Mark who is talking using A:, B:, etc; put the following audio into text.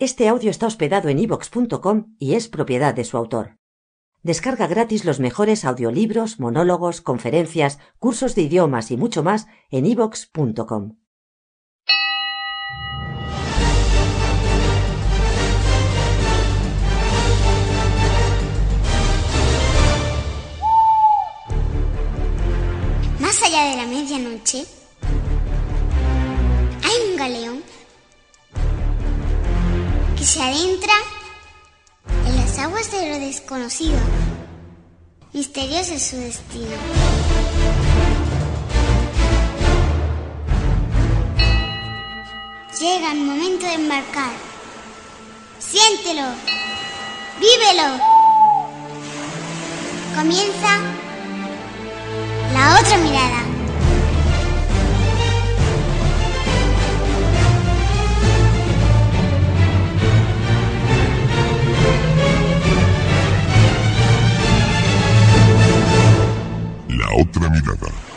A: Este audio está hospedado en ivox.com y es propiedad de su autor. Descarga gratis los mejores audiolibros, monólogos, conferencias, cursos de idiomas y mucho más en ivox.com.
B: Más allá de la medianoche, adentra en las aguas de lo desconocido. Misterioso es su destino. Llega el momento de embarcar. Siéntelo. Vívelo. Comienza la otra mirada.
C: Otra mirada.